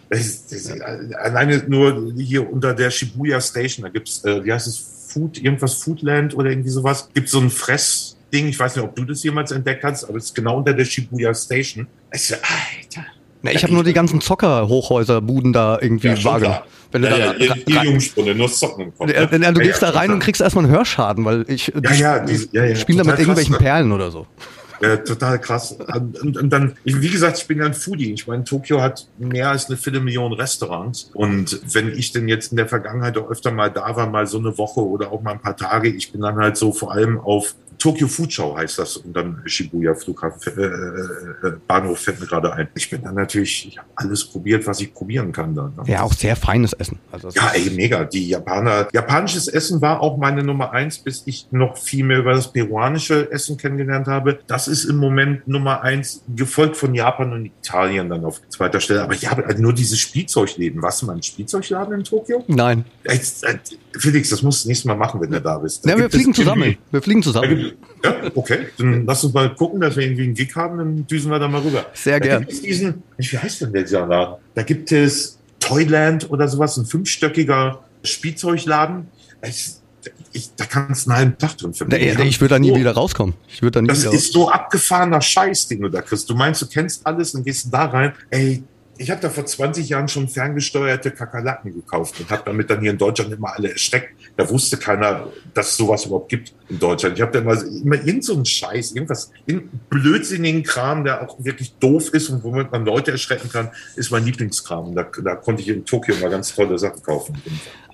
Das, das, alleine nur hier unter der Shibuya Station, da gibt's, äh, wie heißt es, Food, irgendwas Foodland oder irgendwie sowas, gibt so ein Fress, Ding. Ich weiß nicht, ob du das jemals entdeckt hast, aber es ist genau unter der Shibuya Station. Ich Alter. Na, ich habe nur die ganzen Zocker-Hochhäuser-Buden da irgendwie ja, wahrgenommen. Wenn ja, du ja, da, die Jungspunde, nur Zocken Kopf. Ja, ja, du gehst da rein und kriegst erstmal einen Hörschaden, weil ich ja, ja, ja, ja, spiele da mit irgendwelchen krass, ne? Perlen oder so. Ja, total krass. Und, und dann, wie gesagt, ich bin ja ein Foodie. Ich meine, Tokio hat mehr als eine Viertelmillion Restaurants. Und wenn ich denn jetzt in der Vergangenheit auch öfter mal da war, mal so eine Woche oder auch mal ein paar Tage, ich bin dann halt so vor allem auf Tokyo Food Show heißt das und dann Shibuya Flughafen, äh, äh, äh, Bahnhof fällt mir gerade ein. Ich bin dann natürlich, ich habe alles probiert, was ich probieren kann dann. Ne? Ja, auch sehr feines Essen. Also ja, ey, mega. Die Japaner, japanisches Essen war auch meine Nummer eins, bis ich noch viel mehr über das peruanische Essen kennengelernt habe. Das ist im Moment Nummer eins, gefolgt von Japan und Italien dann auf zweiter Stelle. Aber ja, nur dieses Spielzeugläden. Warst du mal ein Spielzeugladen in Tokio? Nein. Felix, das musst du nächstes Mal machen, wenn du da bist. Da ja, wir fliegen zusammen. Wir fliegen zusammen. Ja, okay. Dann lass uns mal gucken, dass wir irgendwie einen Gig haben, dann düsen wir da mal rüber. Sehr gerne. Diesen, wie heißt denn der Laden? Da gibt es Toyland oder sowas, ein fünfstöckiger Spielzeugladen. Ich, ich, da kannst du einen halben Tag drin finden. Ich, ich würde da nie so, wieder rauskommen. Ich würde da nie Das ist so abgefahrener Scheiß, den du da kriegst. Du meinst, du kennst alles und gehst da rein. Ey, ich habe da vor 20 Jahren schon ferngesteuerte Kakerlaken gekauft und habe damit dann hier in Deutschland immer alle erschreckt. Da wusste keiner, dass es sowas überhaupt gibt in Deutschland. Ich habe dann mal immer irgend so einen Scheiß, irgendwas, in blödsinnigen Kram, der auch wirklich doof ist und womit man Leute erschrecken kann, ist mein Lieblingskram. Da, da konnte ich in Tokio mal ganz tolle Sachen kaufen.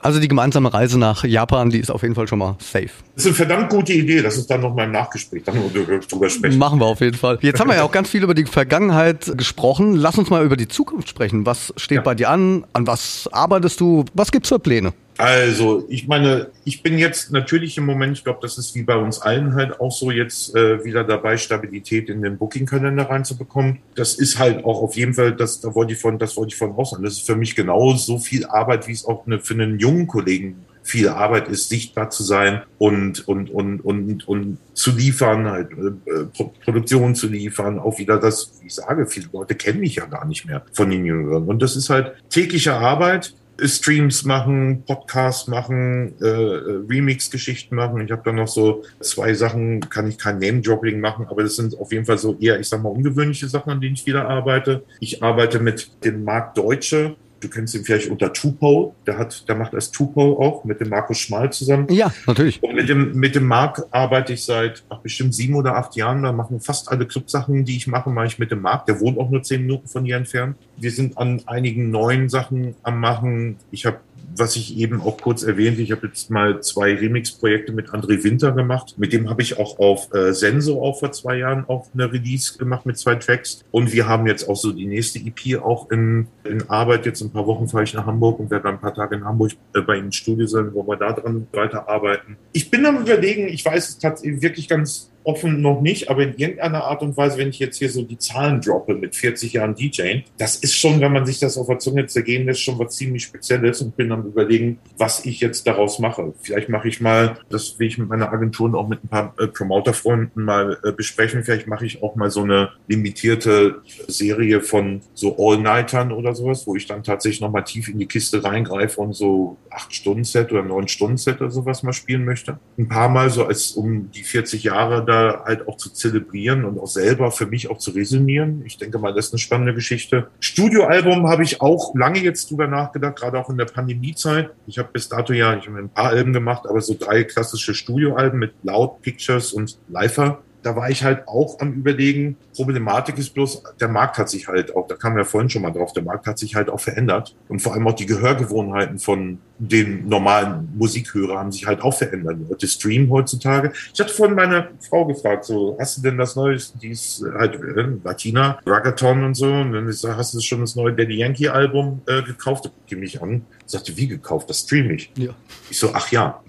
Also die gemeinsame Reise nach Japan, die ist auf jeden Fall schon mal safe. Das ist eine verdammt gute Idee. Das ist dann noch mal im Nachgespräch, dann drüber sprechen. Machen wir auf jeden Fall. Jetzt haben wir ja auch ganz viel über die Vergangenheit gesprochen. Lass uns mal über die Zukunft sprechen. Was steht ja. bei dir an? An was arbeitest du? Was gibt's für Pläne? Also, ich meine, ich bin jetzt natürlich im Moment, ich glaube, das ist wie bei uns allen halt auch so jetzt äh, wieder dabei, Stabilität in den Booking-Kalender reinzubekommen. Das ist halt auch auf jeden Fall, das, da wollte ich von, das wollte ich von außen. Das ist für mich genau so viel Arbeit, wie es auch eine, für einen jungen Kollegen viel Arbeit ist, sichtbar zu sein und, und, und, und, und zu liefern, halt, äh, Produktion zu liefern, auch wieder das, wie ich sage, viele Leute kennen mich ja gar nicht mehr von den Jüngeren. Und das ist halt tägliche Arbeit Streams machen, Podcasts machen, äh, Remix-Geschichten machen. Ich habe da noch so zwei Sachen, kann ich kein Name-Dropping machen, aber das sind auf jeden Fall so eher, ich sag mal, ungewöhnliche Sachen, an denen ich wieder arbeite. Ich arbeite mit dem Markt Deutsche, du kennst ihn vielleicht unter Tupo, der hat, der macht das Tupo auch mit dem Markus Schmal zusammen. Ja, natürlich. Und mit dem, mit dem Marc arbeite ich seit ach, bestimmt sieben oder acht Jahren. Da machen fast alle Clubsachen, die ich mache, mache ich mit dem Marc. Der wohnt auch nur zehn Minuten von hier entfernt. Wir sind an einigen neuen Sachen am machen. Ich habe was ich eben auch kurz erwähnte, ich habe jetzt mal zwei Remix-Projekte mit André Winter gemacht. Mit dem habe ich auch auf äh, Senso auch vor zwei Jahren auch eine Release gemacht mit zwei Tracks. Und wir haben jetzt auch so die nächste EP auch in, in Arbeit. Jetzt in ein paar Wochen fahre ich nach Hamburg und werde ein paar Tage in Hamburg äh, bei Ihnen im Studio sein, wo wir da dran weiterarbeiten. Ich bin am überlegen, ich weiß es tatsächlich wirklich ganz offen noch nicht, aber in irgendeiner Art und Weise, wenn ich jetzt hier so die Zahlen droppe mit 40 Jahren DJing, das ist schon, wenn man sich das auf der Zunge zergehen lässt, schon was ziemlich Spezielles und bin am überlegen, was ich jetzt daraus mache. Vielleicht mache ich mal, das will ich mit meiner Agentur und auch mit ein paar äh, Promoter-Freunden mal äh, besprechen, vielleicht mache ich auch mal so eine limitierte Serie von so All-Nightern oder sowas, wo ich dann tatsächlich nochmal tief in die Kiste reingreife und so acht Stunden Set oder neun Stunden Set oder sowas mal spielen möchte. Ein paar Mal so als um die 40 Jahre da halt auch zu zelebrieren und auch selber für mich auch zu resümieren. Ich denke mal, das ist eine spannende Geschichte. Studioalbum habe ich auch lange jetzt drüber nachgedacht, gerade auch in der Pandemiezeit. Ich habe bis dato ja, ich habe ein paar Alben gemacht, aber so drei klassische Studioalben mit Loud Pictures und Lifer da war ich halt auch am Überlegen. Problematik ist bloß, der Markt hat sich halt auch, da kam ja vorhin schon mal drauf, der Markt hat sich halt auch verändert. Und vor allem auch die Gehörgewohnheiten von den normalen Musikhörer haben sich halt auch verändert. Die Leute streamen heutzutage. Ich hatte vorhin meine Frau gefragt, so, hast du denn das neue, die ist halt äh, Latina, Ragaton und so. Und dann ist, hast du schon das neue Daddy Yankee Album äh, gekauft? Geh mich an. Sagte, wie gekauft? Das streame ich. Ja. Ich so, ach ja,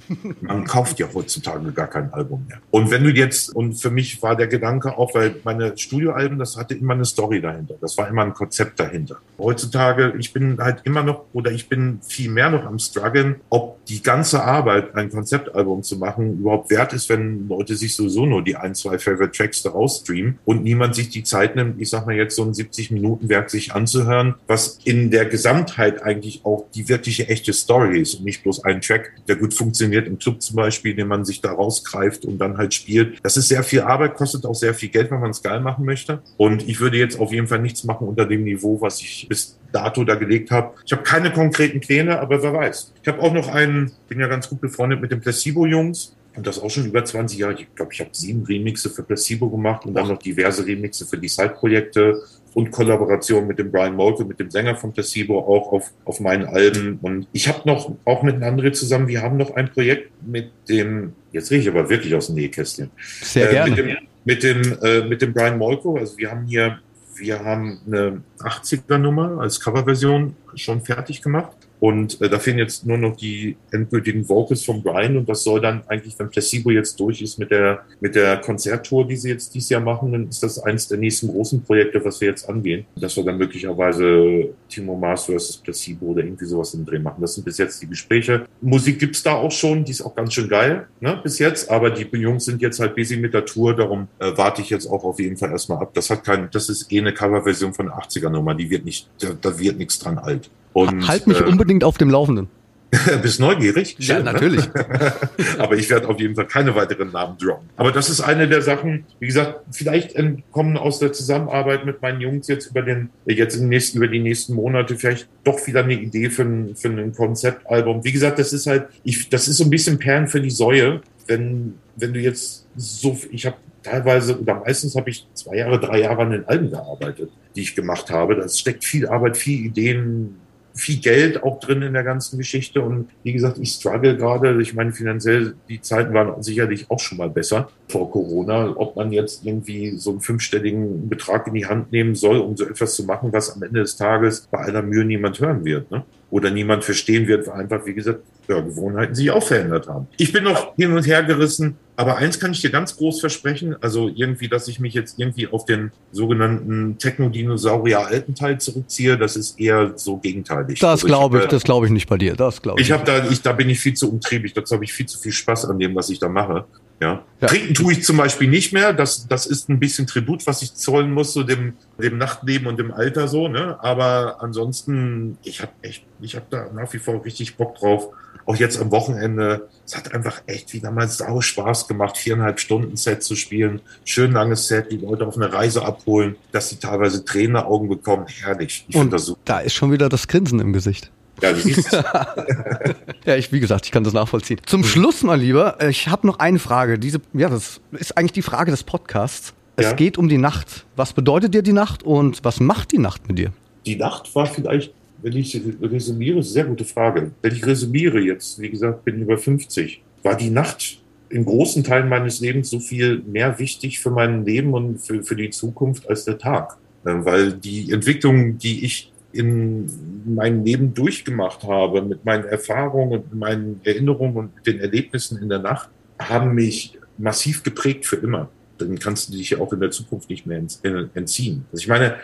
man kauft ja heutzutage gar kein Album mehr. Und wenn du jetzt, und für mich war der Gedanke auch, weil meine Studioalben, das hatte immer eine Story dahinter. Das war immer ein Konzept dahinter. Heutzutage, ich bin halt immer noch, oder ich bin viel mehr noch am struggeln, ob die ganze Arbeit, ein Konzeptalbum zu machen, überhaupt wert ist, wenn Leute sich sowieso nur die ein, zwei Favorite Tracks daraus streamen und niemand sich die Zeit nimmt, ich sag mal jetzt so ein 70-Minuten-Werk sich anzuhören, was in der Gesamtheit eigentlich auch die wirklich wirkliche echte Story ist und nicht bloß ein Track, der gut funktioniert im Club zum Beispiel, den man sich da rausgreift und dann halt spielt. Das ist sehr viel Arbeit, kostet auch sehr viel Geld, wenn man es geil machen möchte. Und ich würde jetzt auf jeden Fall nichts machen unter dem Niveau, was ich bis dato da gelegt habe. Ich habe keine konkreten Pläne, aber wer weiß. Ich habe auch noch einen, bin ja ganz gut befreundet mit den Placebo-Jungs. Und das auch schon über 20 Jahre. Ich glaube, ich habe sieben Remixe für Placebo gemacht und dann noch diverse Remixe für die Side-Projekte und Kollaboration mit dem Brian Molke, mit dem Sänger von Placebo, auch auf, auf meinen Alben. Und ich habe noch, auch mit André zusammen, wir haben noch ein Projekt mit dem, jetzt rede ich aber wirklich aus dem Nähkästchen. Sehr gerne. Äh, mit dem, mit dem, äh, mit dem Brian Molko, also wir haben hier, wir haben eine 80er Nummer als Coverversion schon fertig gemacht. Und äh, da fehlen jetzt nur noch die endgültigen Vocals von Brian und das soll dann eigentlich, wenn Placebo jetzt durch ist mit der, mit der Konzerttour, die sie jetzt dieses Jahr machen, dann ist das eines der nächsten großen Projekte, was wir jetzt angehen. Dass wir dann möglicherweise Timo Mars versus Placebo oder irgendwie sowas im Dreh machen. Das sind bis jetzt die Gespräche. Musik gibt's da auch schon, die ist auch ganz schön geil, ne, bis jetzt, aber die Jungs sind jetzt halt busy mit der Tour, darum äh, warte ich jetzt auch auf jeden Fall erstmal ab. Das hat kein, das ist eh eine Coverversion von der 80er Nummer, die wird nicht, da, da wird nichts dran alt. Und, halt mich äh, unbedingt auf dem Laufenden. Bist neugierig? Schön, ja, ne? natürlich. Ne? Aber ich werde auf jeden Fall keine weiteren Namen droppen. Aber das ist eine der Sachen, wie gesagt, vielleicht kommen aus der Zusammenarbeit mit meinen Jungs jetzt über den, jetzt im nächsten, über die nächsten Monate vielleicht doch wieder eine Idee für ein, für ein Konzeptalbum. Wie gesagt, das ist halt, ich, das ist so ein bisschen Perlen für die Säue, wenn, wenn du jetzt so, ich habe teilweise oder meistens habe ich zwei Jahre, drei Jahre an den Alben gearbeitet, die ich gemacht habe. Das steckt viel Arbeit, viel Ideen, viel Geld auch drin in der ganzen Geschichte. Und wie gesagt, ich struggle gerade. Ich meine, finanziell, die Zeiten waren sicherlich auch schon mal besser vor Corona. Ob man jetzt irgendwie so einen fünfstelligen Betrag in die Hand nehmen soll, um so etwas zu machen, was am Ende des Tages bei aller Mühe niemand hören wird. Ne? Oder niemand verstehen wird, weil einfach, wie gesagt, Hörgewohnheiten sich auch verändert haben. Ich bin noch hin und her gerissen, aber eins kann ich dir ganz groß versprechen, also irgendwie, dass ich mich jetzt irgendwie auf den sogenannten Techno-Dinosaurier alten Teil zurückziehe, das ist eher so gegenteilig. Das also glaube ich, ich, das glaube ich nicht bei dir. Das glaube ich. Ich habe da, ich, da bin ich viel zu umtriebig. Dazu habe ich viel zu viel Spaß an dem, was ich da mache. Ja. ja. Trinken tue ich zum Beispiel nicht mehr. Das, das ist ein bisschen Tribut, was ich zollen muss, so dem, dem Nachtleben und dem Alter so. Ne? Aber ansonsten, ich habe echt, ich habe da nach wie vor richtig Bock drauf. Auch jetzt am Wochenende. Es hat einfach echt wieder mal sau Spaß gemacht, viereinhalb Stunden Set zu spielen. Schön langes Set, die Leute auf eine Reise abholen, dass sie teilweise Tränenaugen bekommen. Herrlich. Ich und das super. Da ist schon wieder das Grinsen im Gesicht. Ja, du siehst Ja, ich, wie gesagt, ich kann das nachvollziehen. Zum Schluss mal lieber, ich habe noch eine Frage. Diese, ja, das ist eigentlich die Frage des Podcasts. Es ja. geht um die Nacht. Was bedeutet dir die Nacht und was macht die Nacht mit dir? Die Nacht war vielleicht, wenn ich resümiere, sehr gute Frage. Wenn ich resümiere jetzt, wie gesagt, bin über 50, war die Nacht in großen Teilen meines Lebens so viel mehr wichtig für mein Leben und für, für die Zukunft als der Tag. Weil die Entwicklung, die ich in meinem Leben durchgemacht habe, mit meinen Erfahrungen und meinen Erinnerungen und den Erlebnissen in der Nacht, haben mich massiv geprägt für immer. dann kannst du dich ja auch in der Zukunft nicht mehr äh, entziehen. Also ich meine,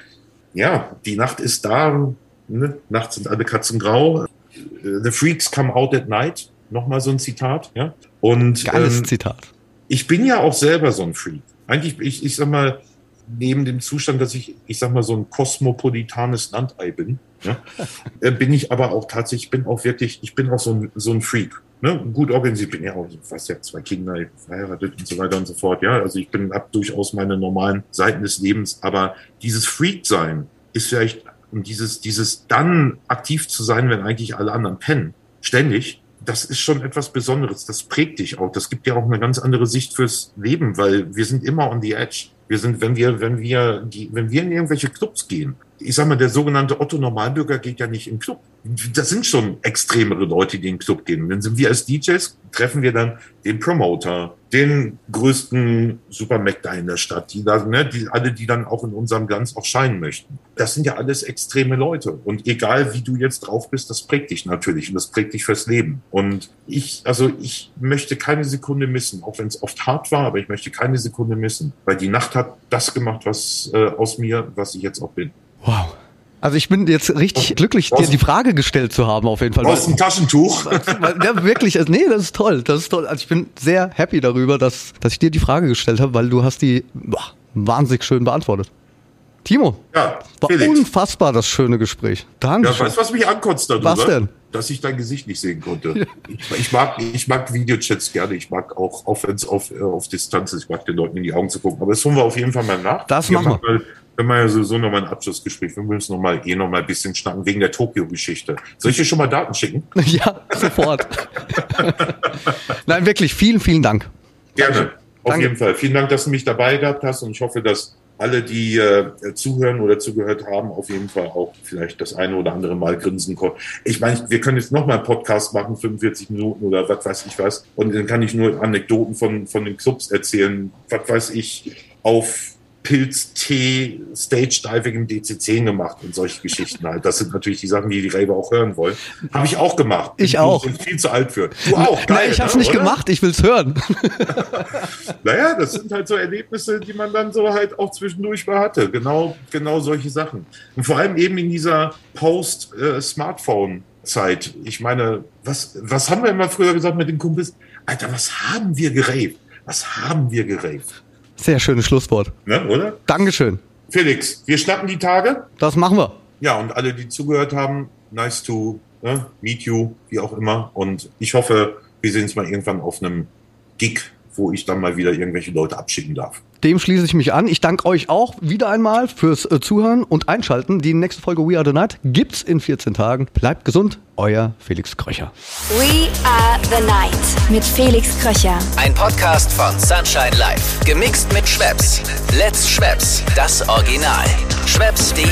ja, die Nacht ist da, ne? nachts sind alle Katzen grau. The Freaks come out at night, nochmal so ein Zitat, ja. Und Geiles ähm, Zitat. Ich bin ja auch selber so ein Freak. Eigentlich, ich, ich sag mal, neben dem Zustand, dass ich, ich sag mal, so ein kosmopolitanes Landei bin, äh, bin ich aber auch tatsächlich, ich bin auch wirklich, ich bin auch so ein, so ein Freak. Ne? Gut organisiert, bin ja auch, ich weiß ja, zwei Kinder, ich bin verheiratet und so weiter und so fort. Ja, also ich bin, habe durchaus meine normalen Seiten des Lebens, aber dieses Freak-Sein ist vielleicht, und dieses, dieses dann aktiv zu sein, wenn eigentlich alle anderen pennen, ständig, das ist schon etwas Besonderes. Das prägt dich auch. Das gibt dir auch eine ganz andere Sicht fürs Leben, weil wir sind immer on the edge. Wir sind, wenn wir, wenn wir, die, wenn wir in irgendwelche Clubs gehen, ich sag mal, der sogenannte Otto Normalbürger geht ja nicht im Club. Das sind schon extremere Leute, die in den Club gehen. Dann sind wir als DJs, treffen wir dann den Promoter, den größten Supermac da in der Stadt, die da, ne, die, alle, die dann auch in unserem Glanz auch scheinen möchten. Das sind ja alles extreme Leute. Und egal wie du jetzt drauf bist, das prägt dich natürlich und das prägt dich fürs Leben. Und ich, also ich möchte keine Sekunde missen, auch wenn es oft hart war, aber ich möchte keine Sekunde missen, weil die Nacht hat das gemacht, was äh, aus mir, was ich jetzt auch bin. Wow. Also ich bin jetzt richtig glücklich, dir die Frage gestellt zu haben, auf jeden Fall. Aus dem Taschentuch. Ja, wirklich. Also, nee, das ist toll. Das ist toll. Also ich bin sehr happy darüber, dass, dass ich dir die Frage gestellt habe, weil du hast die boah, wahnsinnig schön beantwortet. Timo, ja, war Felix. unfassbar das schöne Gespräch. Danke. Ja, weißt du, was mich ankotzt darüber? Was denn? Dass ich dein Gesicht nicht sehen konnte. ich, ich, mag, ich mag Videochats gerne. Ich mag auch, auch wenn es auf, äh, auf Distanz ist, ich mag den Leuten in die Augen zu gucken. Aber das holen wir auf jeden Fall mal nach. Das wir machen wir wenn wir ja sowieso nochmal ein Abschlussgespräch, wir müssen noch mal, eh noch mal ein bisschen schnacken wegen der Tokio-Geschichte. Soll ich dir schon mal Daten schicken? Ja, sofort. Nein, wirklich, vielen, vielen Dank. Gerne, auf Danke. jeden Fall. Vielen Dank, dass du mich dabei gehabt hast und ich hoffe, dass alle, die äh, zuhören oder zugehört haben, auf jeden Fall auch vielleicht das eine oder andere Mal grinsen konnten. Ich meine, wir können jetzt noch mal einen Podcast machen, 45 Minuten oder was weiß ich was. Und dann kann ich nur Anekdoten von, von den Clubs erzählen, was weiß ich, auf Pilz-Tee, Stage-Diving im DC10 gemacht und solche Geschichten halt. Das sind natürlich die Sachen, die die Raver auch hören wollen. Habe ich auch gemacht. Ich auch. Bin viel zu alt für. Du auch. Geil, Nein, ich habe es ne, nicht oder? gemacht. Ich will es hören. naja, das sind halt so Erlebnisse, die man dann so halt auch zwischendurch mal hatte. Genau, genau solche Sachen. Und vor allem eben in dieser Post-Smartphone-Zeit. Ich meine, was, was haben wir immer früher gesagt mit den Kumpels? Alter, was haben wir geraved? Was haben wir geraved? Sehr schönes Schlusswort. Ne, oder? Dankeschön. Felix, wir schnappen die Tage. Das machen wir. Ja, und alle, die zugehört haben, nice to ne, meet you, wie auch immer. Und ich hoffe, wir sehen uns mal irgendwann auf einem Gig, wo ich dann mal wieder irgendwelche Leute abschicken darf. Dem schließe ich mich an. Ich danke euch auch wieder einmal fürs äh, Zuhören und Einschalten. Die nächste Folge We Are the Night gibt's in 14 Tagen. Bleibt gesund, euer Felix Kröcher. We Are the Night mit Felix Kröcher. Ein Podcast von Sunshine Life. Gemixt mit Schwepps. Let's Schwepps, das Original. Schwepps.de